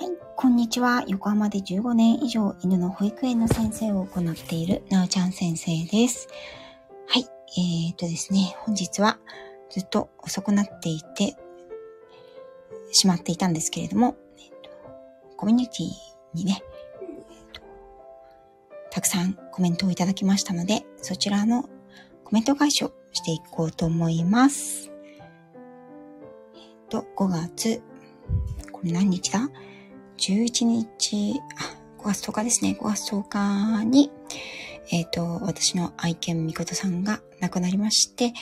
はい、こんにちは。横浜で15年以上犬の保育園の先生を行っているなおちゃん先生です。はい、えーとですね、本日はずっと遅くなっていてしまっていたんですけれども、えーとコミュニティにね、えーとたくさんコメントをいただきましたので、そちらのコメント返しをしていこうと思います。えっ、と、5月、これ何日だ？?11 日、あ、5月10日ですね。5月10日に、えっ、と、私の愛犬みことさんが亡くなりまして、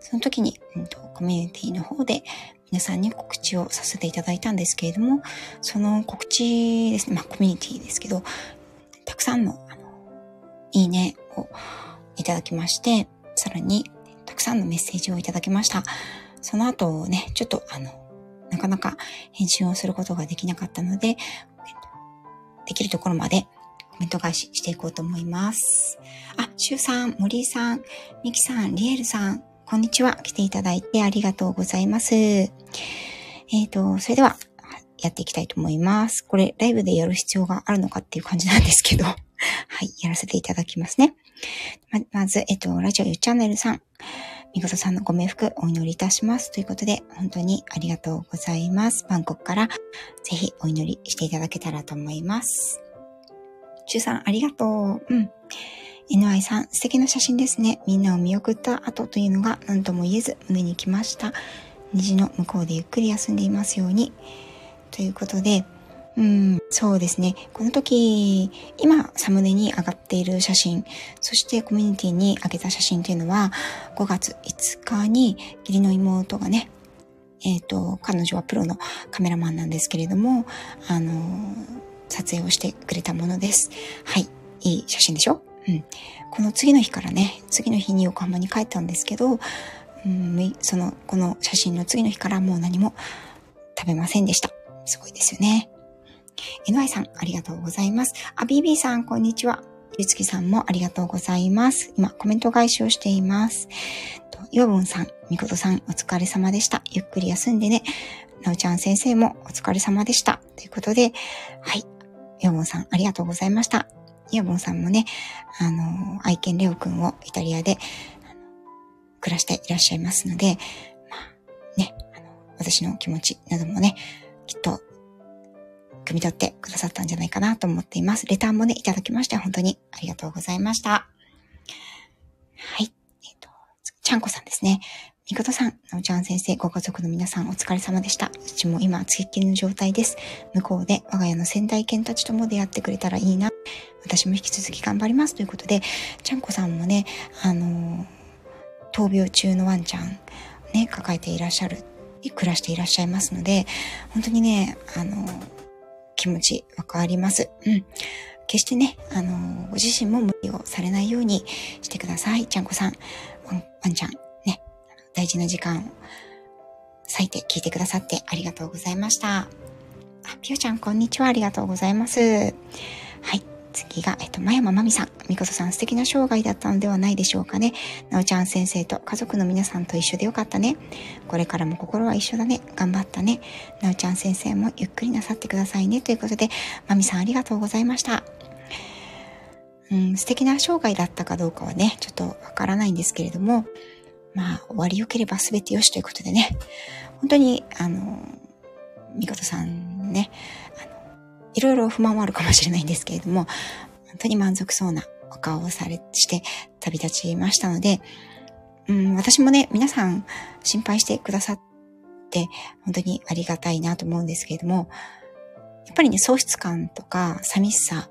その時に、うんと、コミュニティの方で皆さんに告知をさせていただいたんですけれども、その告知ですね、まあコミュニティですけど、たくさんの、あの、いいねをいただきまして、さらに、たくさんのメッセージをいただきました。その後ね、ちょっとあの、なかなか返信をすることができなかったので、できるところまでコメント返ししていこうと思います。あ、シュウさん、森井さん、ミキさん、リエルさん、こんにちは。来ていただいてありがとうございます。えっ、と、それでは、やっていきたいと思います。これ、ライブでやる必要があるのかっていう感じなんですけど、はい、やらせていただきますね。ままず、えっと、ラジオユーチャンネルさん、みことさんのご冥福お祈りいたします。ということで、本当にありがとうございます。バンコクからぜひお祈りしていただけたらと思います。ちゅうさん、ありがとう。うん。NI さん、素敵な写真ですね。みんなを見送った後というのが何とも言えず胸に来ました。虹の向こうでゆっくり休んでいますように。ということで、うん、そうですね。この時、今、サムネに上がっている写真、そしてコミュニティに上げた写真というのは、5月5日に義理の妹がね、えっ、と、彼女はプロのカメラマンなんですけれども、あの撮影をしてくれたものです。はい。いい写真でしょ？うん。この次の日からね、次の日に横浜に帰ったんですけど、うん、その、この写真の次の日からもう何も食べませんでした。すごいですよね。NY さん、ありがとうございます。あ、BB さん、こんにちは。ゆつきさんもありがとうございます。今、コメント返しをしています。とヨボンさん、みことさん、お疲れ様でした。ゆっくり休んでね。なおちゃん先生もお疲れ様でした。ということで、はい。ヨボンさん、ありがとうございました。ヨボンさんもね、あの、愛犬レオくんをイタリアで、暮らしていらっしゃいますので、まあ、ね、あの、私の気持ちなどもね、きっと汲み取ってくださったんじゃないかなと思っています。レターもね、いただきまして、本当にありがとうございました。はい。えっ、と、ちゃんこさんですね。みことさん、なおちゃん先生、ご家族の皆さんお疲れ様でした。うちも今、つきっきりの状態です。向こうで我が家の先代犬たちとも出会ってくれたらいいな。私も引き続き頑張ります。ということで、ちゃんこさんもね、あの闘病中のワンちゃん、ね、抱えていらっしゃる、暮らしていらっしゃいますので、本当にね、あの気持ちわかります。うん。決してね、あの、ご自身も無理をされないようにしてください。ちゃんこさん、ワンワンちゃん、ね、大事な時間を割いて聞いてくださってありがとうございました。あ、ぴよちゃん、こんにちは。ありがとうございます。はい。次が、えっと、まやままみさん。みことさん、素敵な生涯だったのではないでしょうかね。なおちゃん先生と家族の皆さんと一緒でよかったね。これからも心は一緒だね。頑張ったね。なおちゃん先生もゆっくりなさってくださいね。ということで、まみさんありがとうございました。うん、素敵な生涯だったかどうかはね、ちょっとわからないんですけれども、まあ、終わり良ければ全て良しということでね、本当に、あの、みことさんね、いろいろ不満はあるかもしれないんですけれども、本当に満足そうなお顔をされ、して旅立ちましたので、うん、私もね、皆さん心配してくださって、本当にありがたいなと思うんですけれども、やっぱりね、喪失感とか寂しさ、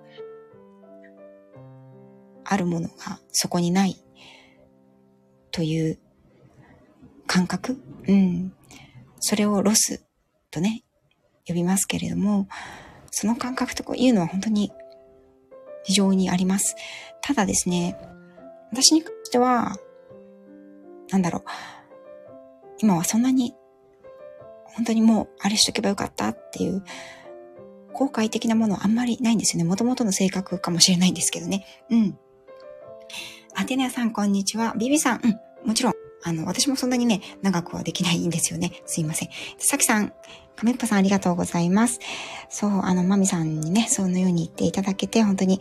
あるものがそこにないという感覚うん。それをロスとね、呼びますけれども、その感覚とかいうのは本当に非常にあります。ただですね、私に関しては、なんだろう、今はそんなに、本当にもうあれしとけばよかったっていう、後悔的なものはあんまりないんですよね。もともとの性格かもしれないんですけどね。うん。アテネアさん、こんにちは。ビビさん、うん、もちろん、あの、私もそんなにね、長くはできないんですよね。すいません。さきさん、亀っぽさんありがとうございます。そう、あの、まみさんにね、そのように言っていただけて、本当に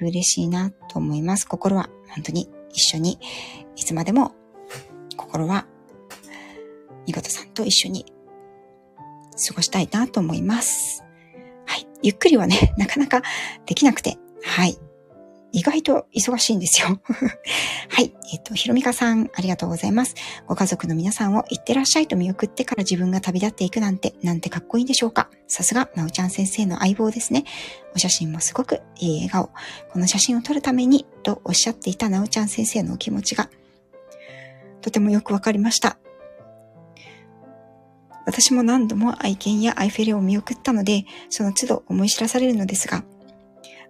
嬉しいなと思います。心は本当に一緒に、いつまでも、心は、みことさんと一緒に過ごしたいなと思います。はい。ゆっくりはね、なかなかできなくて、はい。意外と忙しいんですよ。はい。えっ、と、ひろみかさん、ありがとうございます。ご家族の皆さんを行ってらっしゃいと見送ってから自分が旅立っていくなんて、なんてかっこいいんでしょうか。さすが、なおちゃん先生の相棒ですね。お写真もすごくいい笑顔。この写真を撮るために、とおっしゃっていたなおちゃん先生のお気持ちが、とてもよくわかりました。私も何度も愛犬やアイフェレを見送ったので、その都度思い知らされるのですが、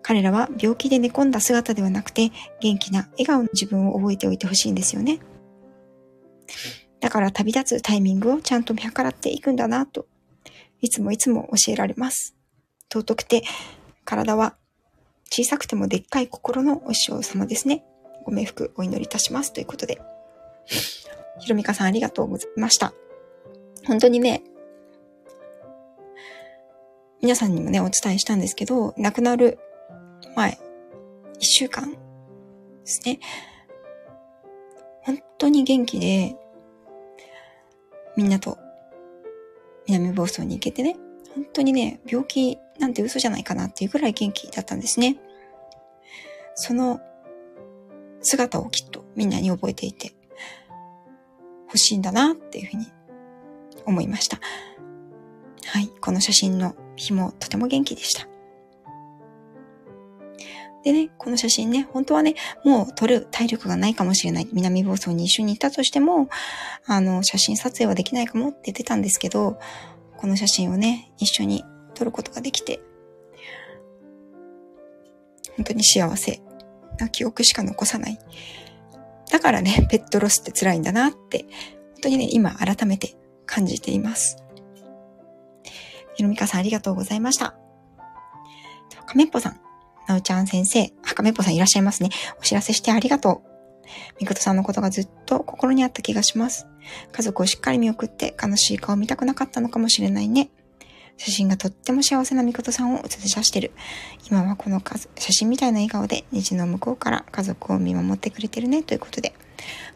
彼らは病気で寝込んだ姿ではなくて、元気な笑顔の自分を覚えておいてほしいんですよね。だから旅立つタイミングをちゃんと見計らっていくんだなと、いつもいつも教えられます。尊くて、体は小さくてもでっかい心のお師匠様ですね。ご冥福お祈りいたします。ということで。ひろみかさんありがとうございました。本当にね、皆さんにもね、お伝えしたんですけど、亡くなる前、一週間ですね。本当に元気で、みんなと南房総に行けてね、本当にね、病気なんて嘘じゃないかなっていうぐらい元気だったんですね。その姿をきっとみんなに覚えていて欲しいんだなっていうふうに思いました。はい。この写真の日もとても元気でした。でね、この写真ね、本当はね、もう撮る体力がないかもしれない。南房総に一緒にいたとしても、あの、写真撮影はできないかもって言ってたんですけど、この写真をね、一緒に撮ることができて、本当に幸せな記憶しか残さない。だからね、ペットロスって辛いんだなって、本当にね、今改めて感じています。ひろみかさんありがとうございました。亀っぽさん、なおちゃん先生、はかめぽさんいらっしゃいますね。お知らせしてありがとう。みことさんのことがずっと心にあった気がします。家族をしっかり見送って悲しい顔を見たくなかったのかもしれないね。写真がとっても幸せなみことさんを映し出してる。今はこの写真みたいな笑顔で虹の向こうから家族を見守ってくれてるね。ということで。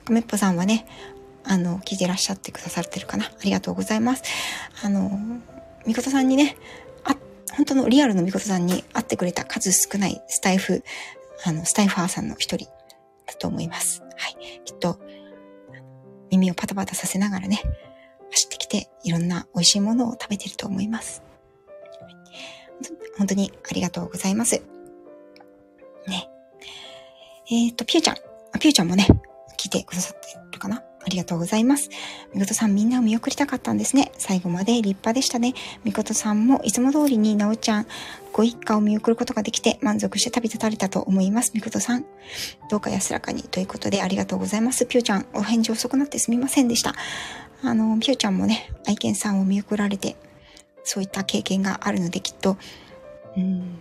かめっぽさんはね、あの、聞いてらっしゃってくださってるかな。ありがとうございます。あの、みことさんにね、本当のリアルのみことさんに会ってくれた数少ないスタイフ、あの、スタイファーさんの一人だと思います。はい。きっと、耳をパタパタさせながらね、走ってきていろんな美味しいものを食べてると思います。本当にありがとうございます。ね。えっ、ー、と、ピューちゃん。ピューちゃんもね、聞いてくださってるかなありがとうございます。みことさんみんなを見送りたかったんですね。最後まで立派でしたね。みことさんもいつも通りになおちゃんご一家を見送ることができて満足して旅立たれたと思います。みことさん。どうか安らかにということでありがとうございます。ぴゅーちゃん、お返事遅くなってすみませんでした。あの、ぴゅーちゃんもね、愛犬さんを見送られて、そういった経験があるのできっと、うん、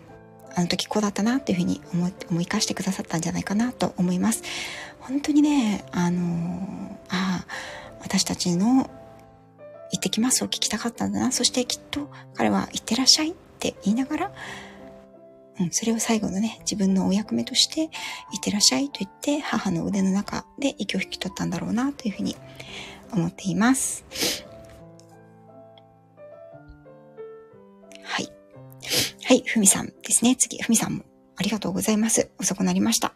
あの時こうだったなっていうふうに思い思い返してくださったんじゃないかなと思います。本当にね、あのああ、私たちの行ってきますを聞きたかったんだな。そしてきっと彼は行ってらっしゃいって言いながら、うん、それを最後のね、自分のお役目として、行ってらっしゃいと言って、母の腕の中で息を引き取ったんだろうな、というふうに思っています。はい。はい、ふみさんですね。次、ふみさんもありがとうございます。遅くなりました。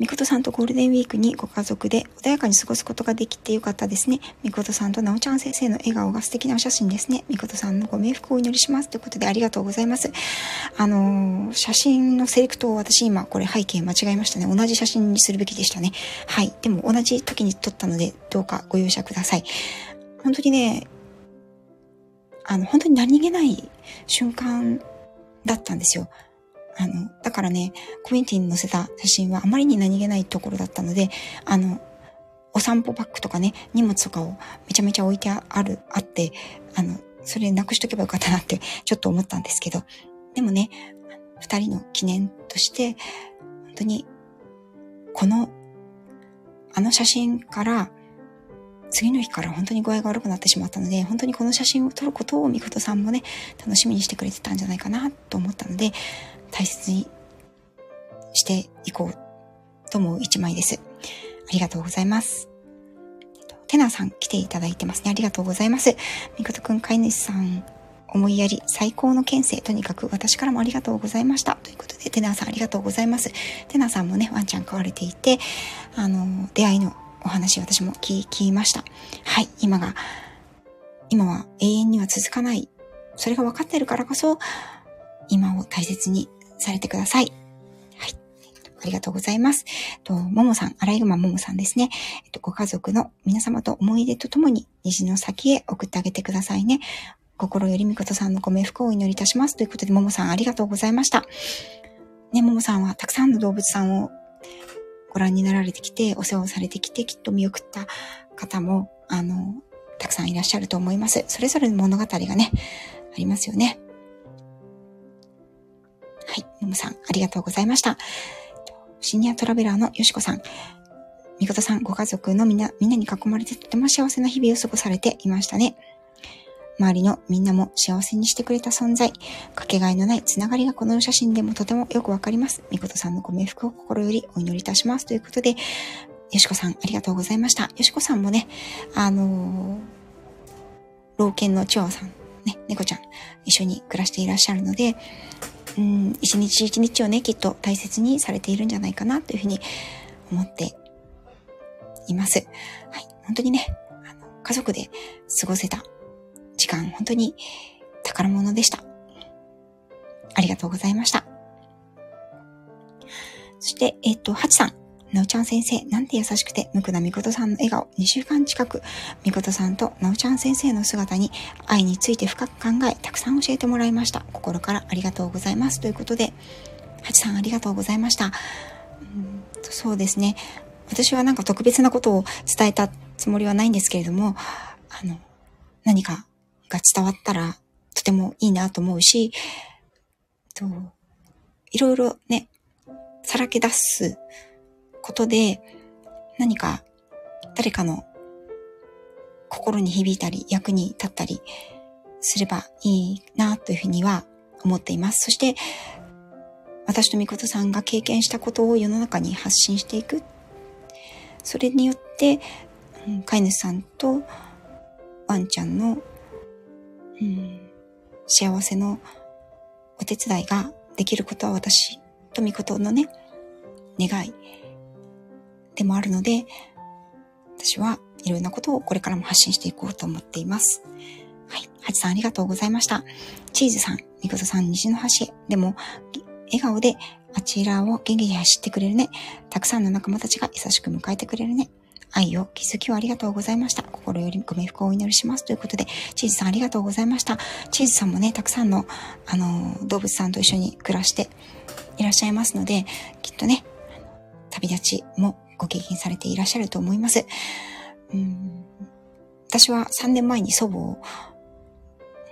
みことさんとゴールデンウィークにご家族で穏やかに過ごすことができてよかったですね。みことさんとなおちゃん先生の笑顔が素敵なお写真ですね。みことさんのご冥福をお祈りします。ということでありがとうございます。あのー、写真のセレクトを私今これ背景間違えましたね。同じ写真にするべきでしたね。はい。でも同じ時に撮ったのでどうかご容赦ください。本当にね、あの、本当に何気ない瞬間だったんですよ。あの、だからね、コミュニティに載せた写真はあまりに何気ないところだったので、あの、お散歩バッグとかね、荷物とかをめちゃめちゃ置いてある、あって、あの、それなくしとけばよかったなってちょっと思ったんですけど、でもね、二人の記念として、本当に、この、あの写真から次の日から本当に具合が悪くなってしまったので、本当にこの写真を撮ることをみことさんもね、楽しみにしてくれてたんじゃないかなと思ったので、大切にしていこうと思う一枚です。ありがとうございます。テナさん来ていただいてますね。ありがとうございます。みことくん、飼い主さん、思いやり、最高の県政、とにかく私からもありがとうございました。ということで、テナさんありがとうございます。テナさんもね、ワンちゃん飼われていて、あの、出会いのお話私も聞きました。はい、今が、今は永遠には続かない。それが分かってるからこそ、今を大切にされてください。はい。ありがとうございます。と、ももさん、アライグマももさんですね。えっと、ご家族の皆様と思い出とともに、虹の先へ送ってあげてくださいね。心よりみことさんのご冥福をお祈りいたします。ということで、ももさんありがとうございました。ね、ももさんはたくさんの動物さんをご覧になられてきて、お世話をされてきて、きっと見送った方も、あの、たくさんいらっしゃると思います。それぞれの物語がね、ありますよね。はい、ももさん、ありがとうございました。シニアトラベラーのよしこさん。みことさん、ご家族のみんな、みんなに囲まれてとても幸せな日々を過ごされていましたね。周りのみんなも幸せにしてくれた存在、かけがえのないつながりがこの写真でもとてもよくわかります。みことさんのご冥福を心よりお祈りいたします。ということで、よしこさん、ありがとうございました。よしこさんもね、あのー、老犬のチワワさん、ね、猫ちゃん、一緒に暮らしていらっしゃるので、うん、一日一日をね、きっと大切にされているんじゃないかな、というふうに思っています。はい。本当にね、あの、家族で過ごせた時間、本当に宝物でした。ありがとうございました。そして、えっ、と、ハチさん。なおちゃん先生、なんて優しくて、無垢なみことさんの笑顔、2週間近く、みことさんとなおちゃん先生の姿に愛について深く考え、たくさん教えてもらいました。心からありがとうございます。ということで、ハチさんありがとうございました。うんそうですね。私はなんか特別なことを伝えたつもりはないんですけれども、あの、何かが伝わったらとてもいいなと思うし、といろいろね、さらけ出すことで何か誰かの心に響いたり役に立ったりすればいいなというふうには思っています。そして私とみことさんが経験したことを世の中に発信していく。それによって、うん、飼い主さんとワンちゃんのうん、幸せのお手伝いができることは私とみことのね、願いでもあるので、私はいろんなことをこれからも発信していこうと思っています。はい。ハチさんありがとうございました。チーズさん、みことさん、西の端へ。でも、笑顔であちらを元気に走ってくれるね。たくさんの仲間たちが優しく迎えてくれるね。愛を気づきをありがとうございました。心よりご冥福をお祈りします。ということで、チーズさんありがとうございました。チーズさんもね、たくさんの、あの、動物さんと一緒に暮らしていらっしゃいますので、きっとね、旅立ちもご経験されていらっしゃると思います。うん私は3年前に祖母を、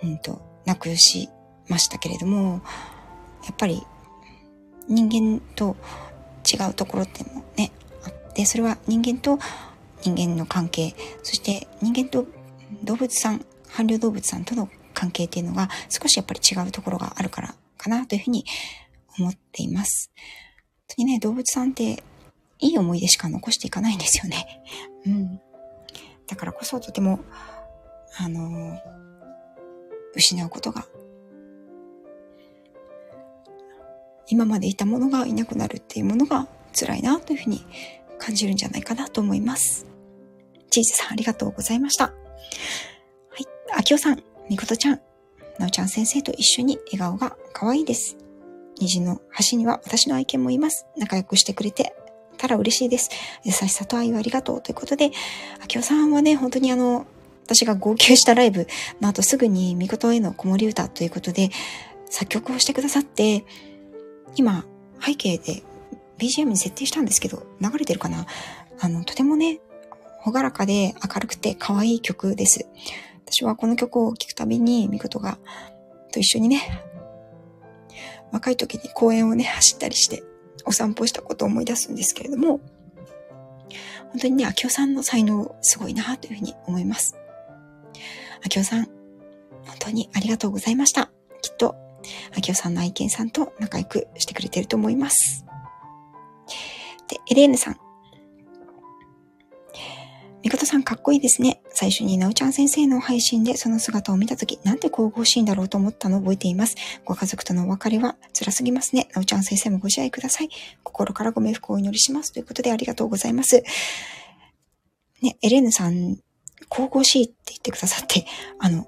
うんと、亡くしましたけれども、やっぱり人間と違うところってもね、あって、それは人間と人間の関係、そして人間と動物さん、伴侶動物さんとの関係っていうのが少しやっぱり違うところがあるからかなというふうに思っています。本当にね、動物さんっていい思い出しか残していかないんですよね。うん。だからこそとても、あのー、失うことが、今までいたものがいなくなるっていうものが辛いなというふうに感じるんじゃないかなと思います。チーズさんありがとうございました。はい。あきおさん、みことちゃん、なおちゃん先生と一緒に笑顔が可愛いです。虹の端には私の愛犬もいます。仲良くしてくれてたら嬉しいです。優しさと愛をありがとうということで、あきおさんはね、本当にあの、私が号泣したライブの後すぐにみことへの子守歌ということで作曲をしてくださって、今背景で BGM に設定したんですけど、流れてるかな？あの、とてもね、ほがらかで明るくて可愛い曲です。私はこの曲を聴くたびに、みことが、と一緒にね、若い時に公園をね、走ったりして、お散歩したことを思い出すんですけれども、本当にね、秋夫さんの才能すごいなというふうに思います。秋夫さん、本当にありがとうございました。きっと、秋夫さんの愛犬さんと仲良くしてくれてると思います。で、エレーヌさん、みことさんかっこいいですね。最初になおちゃん先生の配信でその姿を見たとき、なんて神々しいんだろうと思ったのを覚えています。ご家族とのお別れは辛すぎますね。なおちゃん先生もご自愛ください。心からご冥福をお祈りします。ということでありがとうございます。ね、エレーヌさん、神々しいって言ってくださって、あの、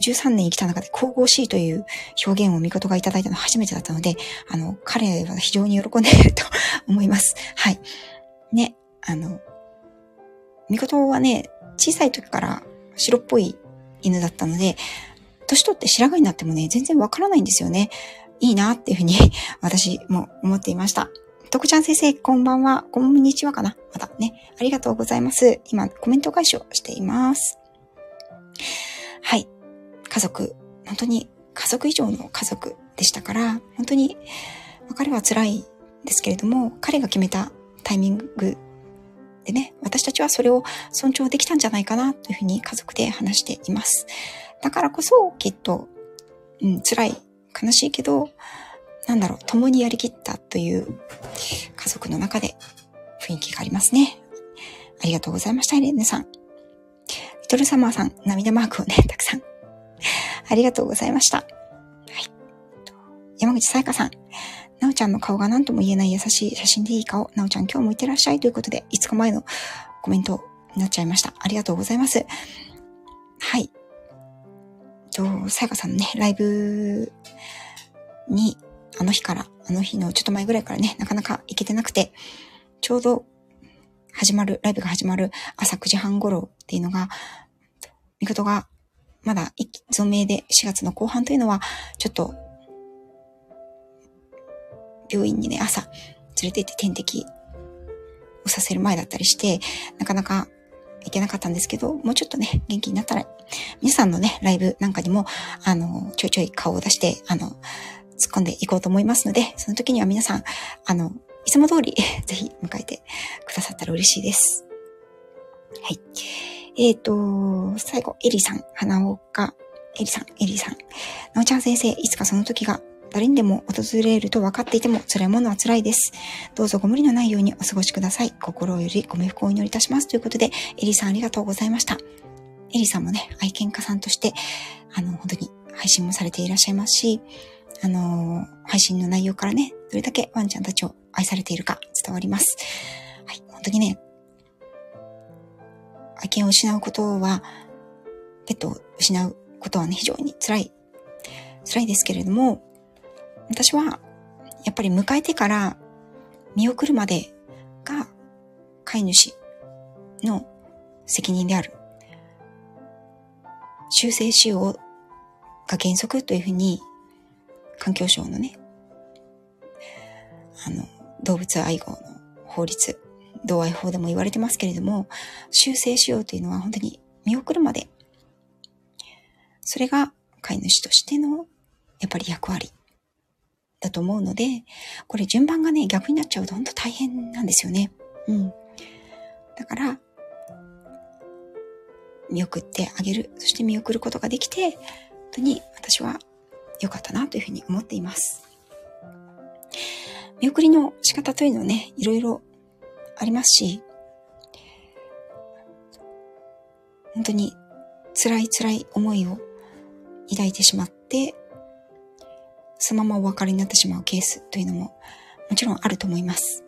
13年生きた中で神々しいという表現を見事がいただいたのは初めてだったので、あの、彼は非常に喜んでいると思います。はい。ね、あの、ミコトはね、小さい時から白っぽい犬だったので、年取って白髪になってもね、全然わからないんですよね。いいなっていうふうに私も思っていました。徳ちゃん先生、こんばんは。こんにちはかなまたね。ありがとうございます。今、コメント返しをしています。はい。家族、本当に家族以上の家族でしたから、本当に彼は辛いんですけれども、彼が決めたタイミングでね、私たちはそれを尊重できたんじゃないかなというふうに家族で話しています。だからこそきっと、うん、辛い、悲しいけど、なんだろう、共にやりきったという家族の中で雰囲気がありますね。ありがとうございました、エレンヌさん。リトルサマーさん、涙マークをね、たくさん。ありがとうございました。はい。山口さやかさん、なおちゃんの顔が何とも言えない優しい写真でいい顔。なおちゃん今日もいってらっしゃいということで、5日前のコメントになっちゃいました。ありがとうございます。はい。と、さやかさんのね、ライブに、あの日から、あの日のちょっと前ぐらいからね、なかなか行けてなくて、ちょうど始まる、ライブが始まる朝9時半頃っていうのが、見事がまだ存命で4月の後半というのは、ちょっと病院にね、朝連れて行って点滴をさせる前だったりして、なかなか行けなかったんですけど、もうちょっとね、元気になったら、皆さんのね、ライブなんかにも、あの、ちょいちょい顔を出して、あの、突っ込んでいこうと思いますので、その時には皆さん、あの、いつも通り、ぜひ迎えてくださったら嬉しいです。はい。えっ、ー、と、最後、エリさん、花岡、エリさん、エリさん。なおちゃん先生、いつかその時が誰にでも訪れると分かっていても辛いものは辛いです。どうぞご無理のないようにお過ごしください。心よりご冥福をお祈りいたします。ということで、エリさんありがとうございました。エリさんもね、愛犬家さんとして、あの、本当に配信もされていらっしゃいますし、あの、配信の内容からね、どれだけワンちゃんたちを愛されているか伝わります。はい、本当にね、愛犬を失うことは、ペットを失うことはね、非常に辛い、辛いですけれども、私は、やっぱり迎えてから見送るまでが飼い主の責任である。修正しようが原則というふうに環境省のね、あの、動物愛護の法律、同愛法でも言われてますけれども、修正しようというのは本当に見送るまで、それが飼い主としてのやっぱり役割だと思うので、これ順番がね、逆になっちゃうと本当大変なんですよね。うん。だから、見送ってあげる。そして見送ることができて、本当に私は良かったなというふうに思っています。見送りの仕方というのはね、いろいろありますし、本当に辛い辛い思いを抱いてしまって、そのままお別れになってしまうケースというのももちろんあると思います。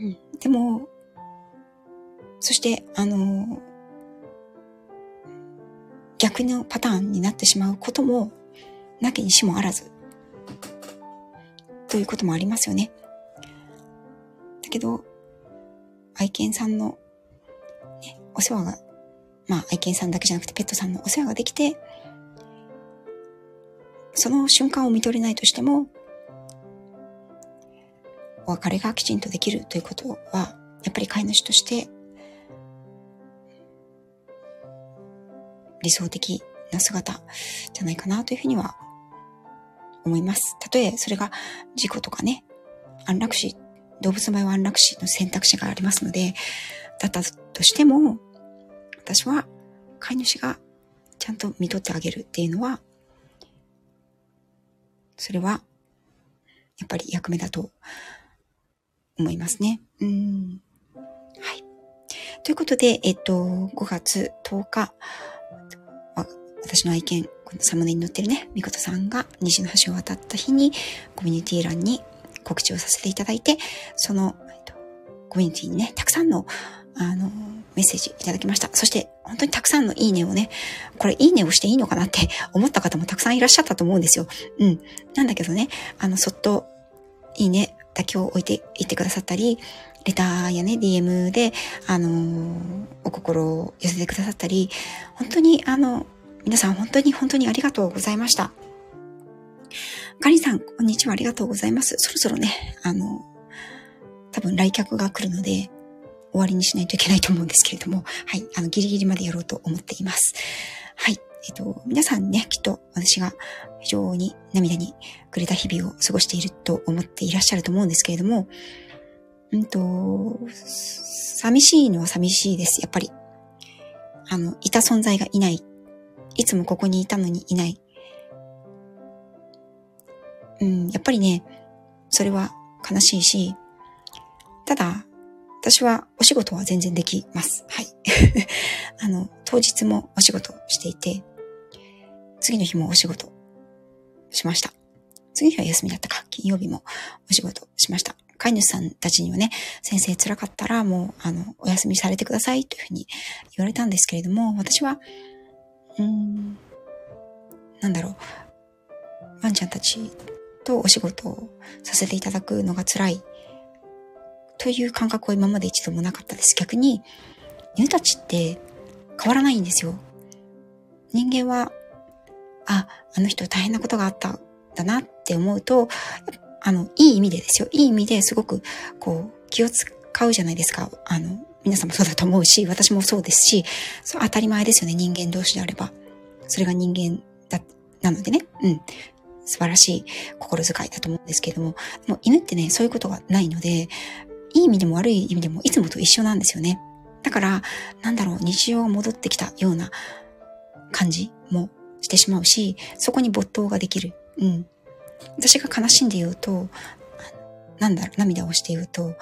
うん。でも、そして、あの、逆のパターンになってしまうことも、なきにしもあらず、ということもありますよね。だけど、愛犬さんの、ね、お世話が、まあ愛犬さんだけじゃなくてペットさんのお世話ができて、その瞬間を見とれないとしても、お別れがきちんとできるということは、やっぱり飼い主として、理想的な姿じゃないかなというふうには思います。たとえそれが事故とかね、安楽死動物の場合は安楽死の選択肢がありますので、だったとしても、私は飼い主がちゃんと見とってあげるっていうのは、それは、やっぱり役目だと思いますね。うん。はい。ということで、えっと、5月10日、私の愛犬、このサムネに載ってるね、みことさんが西の橋を渡った日に、コミュニティ欄に告知をさせていただいて、その、コミュニティにね、たくさんの、あの、メッセージいただきました。そして、本当にたくさんのいいねをね、これいいねをしていいのかなって思った方もたくさんいらっしゃったと思うんですよ。うん。なんだけどね、あの、そっと、いいねだけを置いていってくださったり、レターやね、DM で、あの、お心を寄せてくださったり、本当に、あの、皆さん本当に本当にありがとうございました。カリンさん、こんにちは、ありがとうございます。そろそろね、あの、多分来客が来るので、終わりにしないといけないと思うんですけれども、はい、あの、ギリギリまでやろうと思っています。はい、えっと、皆さんね、きっと私が非常に涙にくれた日々を過ごしていると思っていらっしゃると思うんですけれども、うんと、寂しいのは寂しいです、やっぱり。あの、いた存在がいない。いつもここにいたのにいない。うん、やっぱりね、それは悲しいし、ただ、私はお仕事は全然できます。はい。あの、当日もお仕事していて、次の日もお仕事しました。次の日は休みだったか、金曜日もお仕事しました。飼い主さんたちにはね、先生辛かったらもう、あの、お休みされてくださいというふうに言われたんですけれども、私は、うーん、なんだろう、ワンちゃんたちとお仕事をさせていただくのが辛いという感覚は今まで一度もなかったです。逆に、犬たちって変わらないんですよ。人間は、あ、あの人大変なことがあったんだなって思うと、あの、いい意味でですよ。いい意味ですごく、こう、気を使うじゃないですか。あの、皆さんもそうだと思うし、私もそうですし、そ当たり前ですよね。人間同士であれば。それが人間だ、なのでね。うん。素晴らしい心遣いだと思うんですけれども、もう犬ってね、そういうことがないので、いい意味でも悪い意味でもいつもと一緒なんですよね。だから、なんだろう、日常が戻ってきたような感じもしてしまうし、そこに没頭ができる。うん。私が悲しんで言うと、なんだろう、涙をして言うと、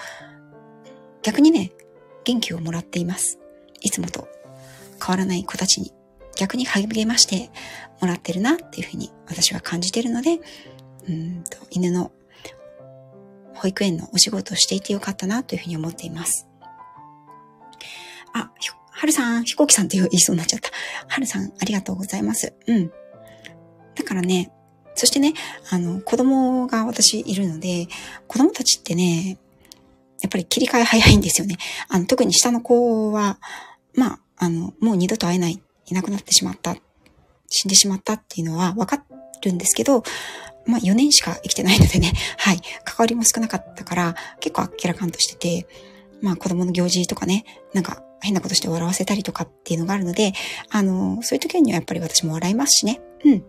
逆にね、元気をもらっています。いつもと変わらない子たちに逆に励ましてもらってるなっていうふうに私は感じているので、うんと犬の保育園のお仕事をしていてよかったなというふうに思っています。あ、はるさん、飛行機さんって言いそうになっちゃった。はるさん、ありがとうございます。うん。だからね、そしてね、あの、子供が私いるので、子供たちってね、やっぱり切り替え早いんですよね。あの、特に下の子は、まあ、あの、もう二度と会えない、いなくなってしまった、死んでしまったっていうのはわかるんですけど、まあ4年しか生きてないのでね、はい、関わりも少なかったから、結構あっけらかんとしてて、まあ子供の行事とかね、なんか変なことして笑わせたりとかっていうのがあるので、あの、そういう時にはやっぱり私も笑いますしね。うん。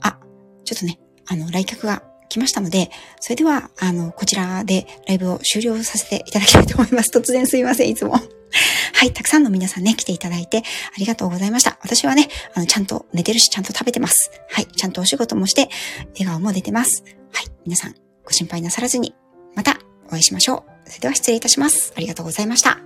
あ、ちょっとね、あの、来客が来ましたので、それでは、あの、こちらでライブを終了させていただきたいと思います。突然すいません、いつも。はい、たくさんの皆さんね、来ていただいてありがとうございました。私はね、あの、ちゃんと寝てるし、ちゃんと食べてます。はい、ちゃんとお仕事もして、笑顔も出てます。はい、皆さん、ご心配なさらずに、またお会いしましょう。それでは失礼いたします。ありがとうございました。